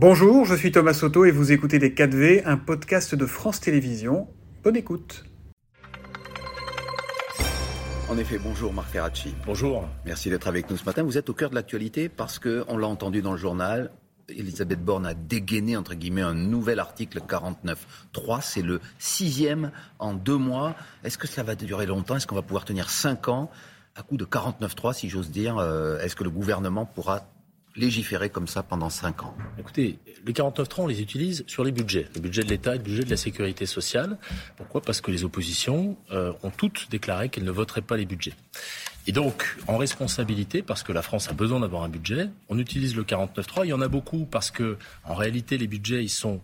Bonjour, je suis Thomas Soto et vous écoutez Les 4V, un podcast de France Télévisions. Bonne écoute. En effet, bonjour Marc Ferracci. Bonjour. Merci d'être avec nous ce matin. Vous êtes au cœur de l'actualité parce que, on l'a entendu dans le journal, Elisabeth Borne a dégainé, entre guillemets, un nouvel article 49.3. C'est le sixième en deux mois. Est-ce que cela va durer longtemps? Est-ce qu'on va pouvoir tenir cinq ans? À coup de 49.3, si j'ose dire euh, Est-ce que le gouvernement pourra légiférer comme ça pendant cinq ans Écoutez, les 49.3, on les utilise sur les budgets. Le budget de l'État et le budget de la sécurité sociale. Pourquoi? Parce que les oppositions euh, ont toutes déclaré qu'elles ne voteraient pas les budgets. Et donc, en responsabilité, parce que la France a besoin d'avoir un budget, on utilise le 49.3. Il y en a beaucoup parce que, en réalité, les budgets, ils sont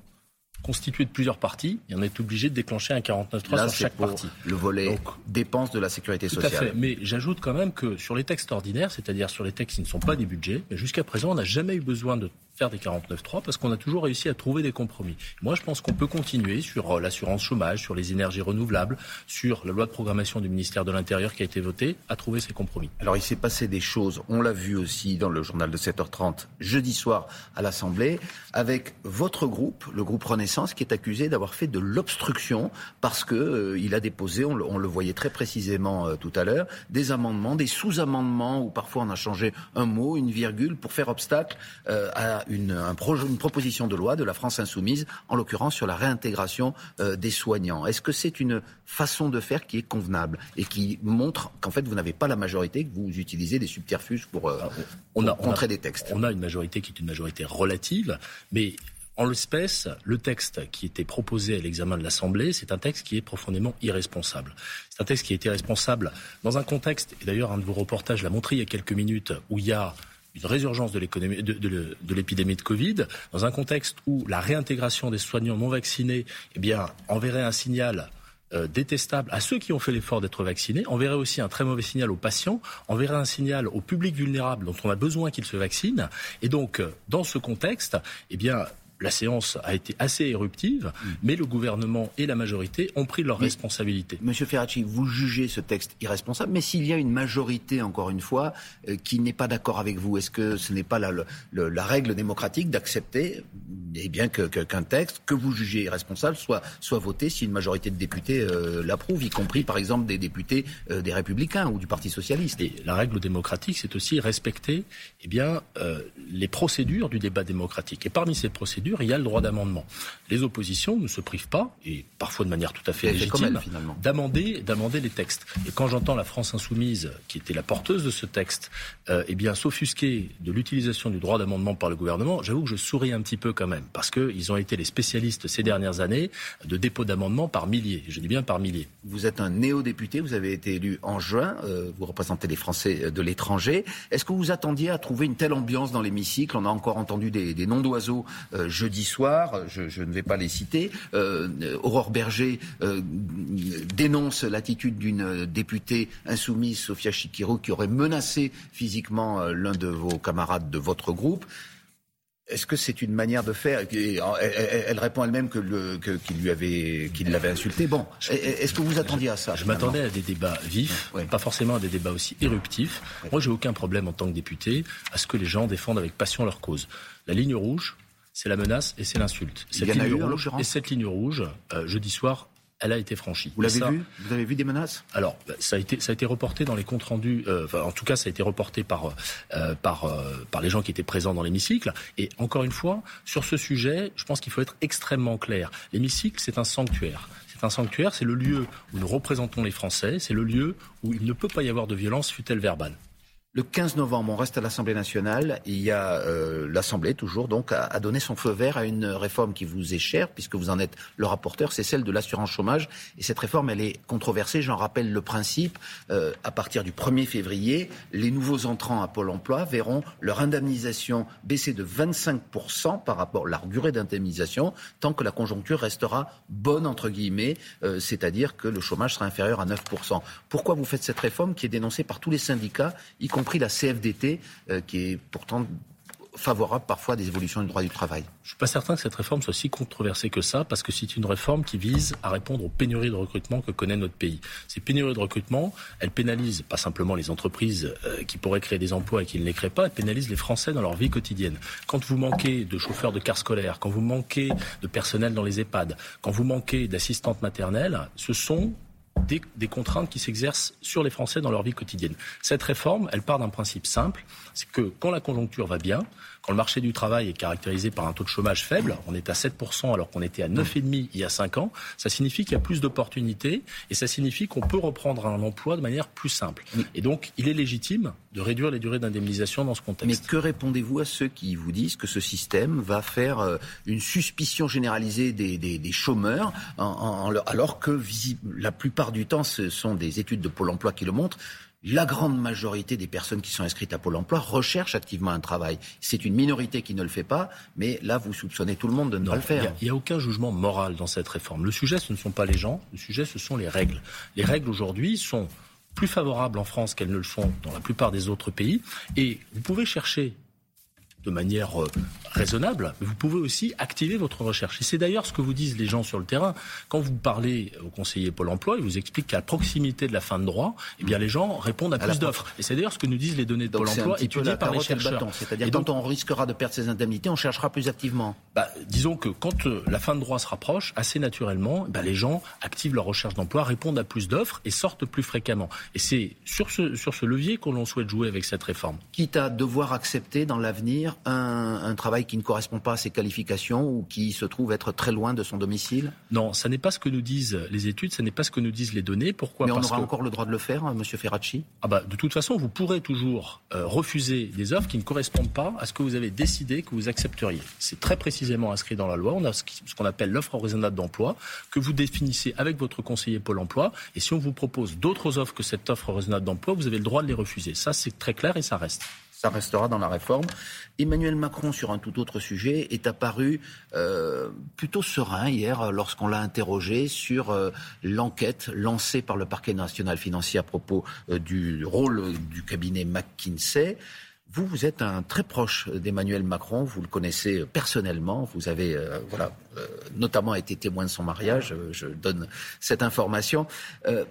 constitué de plusieurs parties et on est obligé de déclencher un 49.3 sur chaque partie. Le volet dépenses de la sécurité sociale. Tout à fait. Mais j'ajoute quand même que sur les textes ordinaires, c'est-à-dire sur les textes qui ne sont pas des budgets, jusqu'à présent, on n'a jamais eu besoin de faire des 49.3 parce qu'on a toujours réussi à trouver des compromis. Moi, je pense qu'on peut continuer sur euh, l'assurance chômage, sur les énergies renouvelables, sur la loi de programmation du ministère de l'Intérieur qui a été votée, à trouver ces compromis. Alors, il s'est passé des choses, on l'a vu aussi dans le journal de 7h30 jeudi soir à l'Assemblée, avec votre groupe, le groupe Renaissance, qui est accusé d'avoir fait de l'obstruction parce que euh, il a déposé, on le, voyait très précisément euh, tout à l'heure, des amendements, des sous-amendements où parfois on a changé un mot, une virgule pour faire obstacle à une, un une proposition de loi de la France insoumise, en l'occurrence sur la réintégration euh, des soignants. Est-ce que c'est une façon de faire qui est convenable et qui montre qu'en fait vous n'avez pas la majorité, que vous utilisez des subterfuges pour, euh, on a, contrer des textes? On a une majorité qui est une majorité relative, mais en l'espèce, le texte qui était proposé à l'examen de l'Assemblée, c'est un texte qui est profondément irresponsable. C'est un texte qui est irresponsable dans un contexte, et d'ailleurs un de vos reportages l'a montré il y a quelques minutes, où il y a une résurgence de l'épidémie de, de, de, Covid, dans un contexte où la réintégration des soignants non vaccinés eh bien, enverrait un signal euh, détestable à ceux qui ont fait l'effort d'être vaccinés, enverrait aussi un très mauvais signal aux patients, enverrait un signal au public vulnérable dont on a besoin qu'ils se vaccinent. Et donc, euh, dans ce contexte, eh bien, la séance a été assez éruptive, mm. mais le gouvernement et la majorité ont pris leurs responsabilités. Monsieur Ferracci, vous jugez ce texte irresponsable, mais s'il y a une majorité, encore une fois, euh, qui n'est pas d'accord avec vous, est-ce que ce n'est pas la, la, règle démocratique d'accepter eh bien qu'un texte que vous jugez irresponsable soit, soit voté si une majorité de députés euh, l'approuve, y compris par exemple des députés euh, des Républicains ou du Parti socialiste? Et La règle démocratique, c'est aussi respecter eh bien, les procédures du débat démocratique. Et parmi ces procédures, il y a le droit d'amendement. Les oppositions ne se privent pas, et parfois de manière tout à fait légitime, d'amender, d'amender les textes. Et quand j'entends la France insoumise, qui était la porteuse de ce texte, euh, eh bien s'offusquer de l'utilisation du droit d'amendement par le gouvernement, j'avoue que je souris un petit peu quand même, parce qu'ils ont été les spécialistes ces dernières années de dépôt d'amendements par milliers. Je dis bien par milliers. Vous êtes un néo-député, vous avez été élu en juin, euh, vous représentez les Français de l'étranger. Est-ce que vous attendiez à trouver une telle ambiance dans l'hémicycle? On a encore entendu des, noms d'oiseaux euh, jeudi soir, je, ne vais pas les citer, euh, Aurore Berger euh, dénonce l'attitude d'une députée insoumise, Sofia Chikiro, qui aurait menacé physiquement euh, l'un de vos camarades de votre groupe. Est-ce que c'est une manière de faire? Elle, répond elle-même que qu'il lui avait qu'il l'avait insulté. Bon, est-ce que vous attendiez à ça Je m'attendais à des débats vifs, pas forcément à des débats aussi éruptifs. Moi, j'ai aucun problème en tant que député à ce que les gens défendent avec passion leur cause. La ligne rouge, c'est la menace et c'est l'insulte. Cette ligne rouge et cette ligne rouge, euh, jeudi soir, elle a été franchie. Vous l'avez vu? Vous avez vu des menaces? Alors, bah, ça a été ça a été reporté dans les comptes rendus. Euh, en tout cas, ça a été reporté par euh, par par les gens qui étaient présents dans l'hémicycle. Et encore une fois, sur ce sujet, je pense qu'il faut être extrêmement clair. L'hémicycle, c'est un sanctuaire. C'est un sanctuaire, c'est le lieu où nous représentons les Français, c'est le lieu où il ne peut pas y avoir de violence, fut-elle verbale. Le 15 novembre, on reste à l'Assemblée nationale. Il y a euh, l'Assemblée toujours donc a, donné son feu vert à une réforme qui vous est chère puisque vous en êtes le rapporteur, c'est celle de l'assurance chômage. Et cette réforme, elle est controversée. J'en rappelle le principe. Euh, à partir du 1er février, les nouveaux entrants à Pôle Emploi verront leur indemnisation baisser de 25% par rapport à leur durée d'indemnisation tant que la conjoncture restera bonne entre guillemets, euh, c'est-à-dire que le chômage sera inférieur à 9% Pourquoi vous faites cette réforme qui est dénoncée par tous les syndicats, compris la CFDT, euh, qui est pourtant favorable parfois à des évolutions du droit du travail. Je suis pas certain que cette réforme soit si controversée que ça, parce que c'est une réforme qui vise à répondre aux pénuries de recrutement que connaît notre pays. Ces pénuries de recrutement, elles pénalisent pas simplement les entreprises euh, qui pourraient créer des emplois et qui ne les créent pas, elles pénalisent les Français dans leur vie quotidienne. Quand vous manquez de chauffeurs de cars scolaires, quand vous manquez de personnel dans les EHPAD, quand vous manquez d'assistantes maternelles, ce sont des, contraintes qui s'exercent sur les Français dans leur vie quotidienne. Cette réforme, elle part d'un principe simple, c'est que quand la conjoncture va bien, quand le marché du travail est caractérisé par un taux de chômage faible, on est à 7% alors qu'on était à 9,5% il y a 5 ans, ça signifie qu'il y a plus d'opportunités et ça signifie qu'on peut reprendre un emploi de manière plus simple. Et donc, il est légitime de réduire les durées d'indemnisation dans ce contexte. Mais que répondez-vous à ceux qui vous disent que ce système va faire euh, une suspicion généralisée des, des, des chômeurs, en, en, alors que la plupart du temps, ce sont des études de Pôle emploi qui le montrent, la grande majorité des personnes qui sont inscrites à Pôle emploi recherchent activement un travail. C'est une minorité qui ne le fait pas, mais là, vous soupçonnez tout le monde de ne pas le faire. Il n'y a, a, aucun jugement moral dans cette réforme. Le sujet, ce ne sont pas les gens, le sujet, ce sont les règles. Les règles aujourd'hui sont plus favorables en France qu'elles ne le sont dans la plupart des autres pays. Et vous pouvez chercher de manière euh, raisonnable, mais vous pouvez aussi activer votre recherche. Et c'est d'ailleurs ce que vous disent les gens sur le terrain. Quand vous parlez au conseiller Pôle emploi, ils vous expliquent qu'à proximité de la fin de droit, eh bien, les gens répondent à, à plus d'offres. Et c'est d'ailleurs ce que nous disent les données de Donc Pôle emploi étudiées par les chercheurs. C'est-à-dire quand on risquera de perdre ses indemnités, on cherchera plus activement. Bah, disons que quand euh, la fin de droit se rapproche, assez naturellement, bah, les gens activent leur recherche d'emploi, répondent à plus d'offres et sortent plus fréquemment. Et c'est sur ce, sur ce levier qu'on l'on souhaite jouer avec cette réforme. Quitte à devoir accepter dans l'avenir un, un, travail qui ne correspond pas à ses qualifications ou qui se trouve être très loin de son domicile? Non, ça n'est pas ce que nous disent les études, ce n'est pas ce que nous disent les données. Pourquoi? Mais on Parce aura que... encore le droit de le faire, hein, Monsieur Ferracci? Ah bah, De toute façon, vous pourrez toujours euh, refuser des offres qui ne correspondent pas à ce que vous avez décidé que vous accepteriez. C'est très précisément inscrit dans la loi. On a ce qu'on appelle l'offre raisonnable d'emploi que vous définissez avec votre conseiller Pôle emploi. Et si on vous propose d'autres offres que cette offre raisonnable d'emploi, vous avez le droit de les refuser. Ça, c'est très clair et ça reste ça restera dans la réforme. Emmanuel Macron, sur un tout autre sujet, est apparu euh, plutôt serein hier lorsqu'on l'a interrogé sur euh, l'enquête lancée par le parquet national financier à propos euh, du rôle du cabinet McKinsey. Vous, vous êtes un très proche d'Emmanuel Macron, vous le connaissez personnellement, vous avez euh, voilà, euh, notamment été témoin de son mariage, je donne cette information. Euh,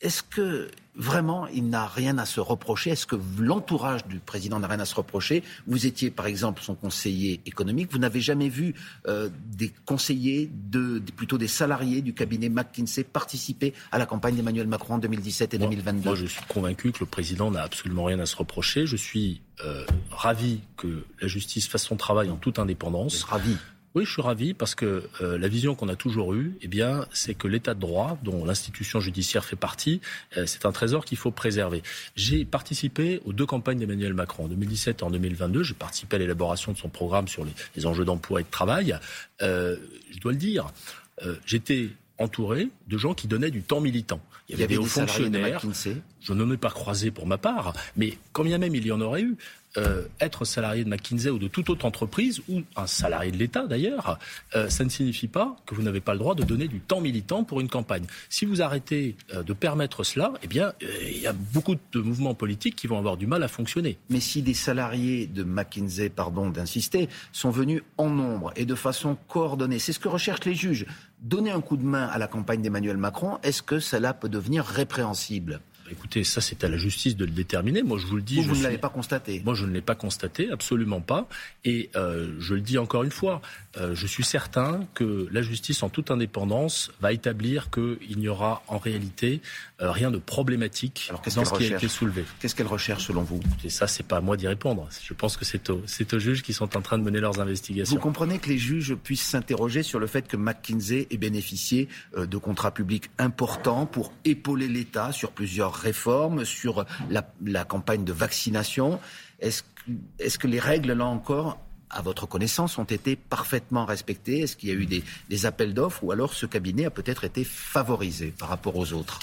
Est-ce que vraiment il n'a rien à se reprocher? Est-ce que l'entourage du président n'a rien à se reprocher? Vous étiez par exemple son conseiller économique, vous n'avez jamais vu euh, des conseillers, de, plutôt des salariés du cabinet McKinsey participer à la campagne d'Emmanuel Macron en 2017 et moi, 2022 Moi je suis convaincu que le président n'a absolument rien à se reprocher. Je suis euh, ravi que la justice fasse son travail en toute indépendance. Ravi. Oui, je suis ravi parce que euh, la vision qu'on a toujours eue, eh bien, c'est que l'état de droit, dont l'institution judiciaire fait partie, euh, c'est un trésor qu'il faut préserver. J'ai participé aux deux campagnes d'Emmanuel Macron, en 2017 et en 2022. J'ai participé à l'élaboration de son programme sur les, les enjeux d'emploi et de travail. Euh, je dois le dire, j'étais entouré de gens qui donnaient du temps militant. Il y avait, il y avait des hauts fonctionnaires. De je n'en ai pas croisé pour ma part, mais quand bien même il y en aurait eu, euh, être salarié de McKinsey ou de toute autre entreprise, ou un salarié de l'État d'ailleurs, euh, ça ne signifie pas que vous n'avez pas le droit de donner du temps militant pour une campagne. Si vous arrêtez euh, de permettre cela, eh bien, il y a beaucoup de mouvements politiques qui vont avoir du mal à fonctionner. Mais si des salariés de McKinsey, pardon d'insister, sont venus en nombre et de façon coordonnée, c'est ce que recherchent les juges, donner un coup de main à la campagne d'Emmanuel Macron, est-ce que cela peut devenir répréhensible? Écoutez, ça c'est à la justice de le déterminer. Moi je vous le dis. Vous, ne l'avez pas constaté Moi je ne l'ai pas constaté, absolument pas. Et euh, je le dis encore une fois, euh, je suis certain que la justice en toute indépendance va établir qu'il n'y aura en réalité euh, rien de problématique Alors, dans ce qui a été soulevé. Qu'est-ce qu'elle recherche selon vous? Et ça c'est pas à moi d'y répondre. Je pense que c'est aux, aux juges qui sont en train de mener leurs investigations. Vous comprenez que les juges puissent s'interroger sur le fait que McKinsey ait bénéficié euh, de contrats publics importants pour épauler l'État sur plusieurs réformes sur la, campagne de vaccination. Est-ce est que les règles, là encore, à votre connaissance, ont été parfaitement respectées? Est-ce qu'il y a eu des appels d'offres ou alors ce cabinet a peut-être été favorisé par rapport aux autres?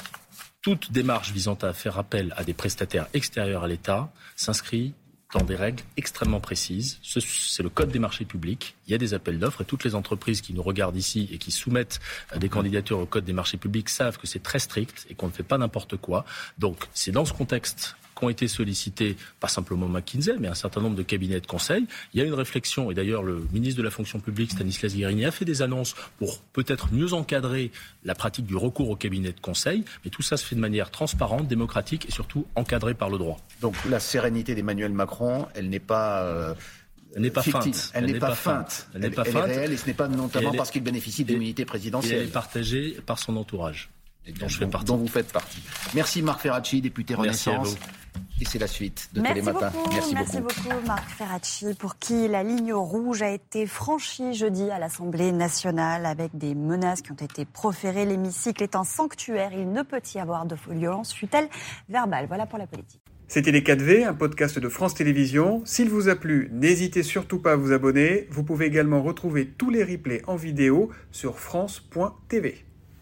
Toute démarche visant à faire appel à des prestataires extérieurs à l'État s'inscrit dans des règles extrêmement précises. C'est le code des marchés publics. Il y a des appels d'offres et toutes les entreprises qui nous regardent ici et qui soumettent des candidatures au code des marchés publics savent que c'est très strict et qu'on ne fait pas n'importe quoi. Donc c'est dans ce contexte qu'ont été sollicités, pas simplement McKinsey, mais un certain nombre de cabinets de conseil. Il y a une réflexion, et d'ailleurs le ministre de la fonction publique, Stanislas Guérini, a fait des annonces pour peut-être mieux encadrer la pratique du recours au cabinet de conseil, mais tout ça se fait de manière transparente, démocratique et surtout encadrée par le droit. Donc la sérénité d'Emmanuel Macron, elle n'est pas... Euh, elle n'est pas feinte. Elle, n'est pas, feinte. Elle, n'est pas est réelle et ce n'est pas notamment parce qu'il bénéficie d'immunité présidentielle. elle est partagée par son entourage. Dont, je fais partie. dont vous faites partie. Merci Marc Ferracci, député Renaissance. Et c'est la suite de Merci Télématin. Beaucoup, merci, merci beaucoup. Marc Ferracci, pour qui la ligne rouge a été franchie jeudi à l'Assemblée nationale avec des menaces qui ont été proférées. L'hémicycle est un sanctuaire, il ne peut y avoir de violence, fut-elle verbale. Voilà pour la politique. C'était Les 4V, un podcast de France Télévisions. S'il vous a plu, n'hésitez surtout pas à vous abonner. Vous pouvez également retrouver tous les replays en vidéo sur France.tv.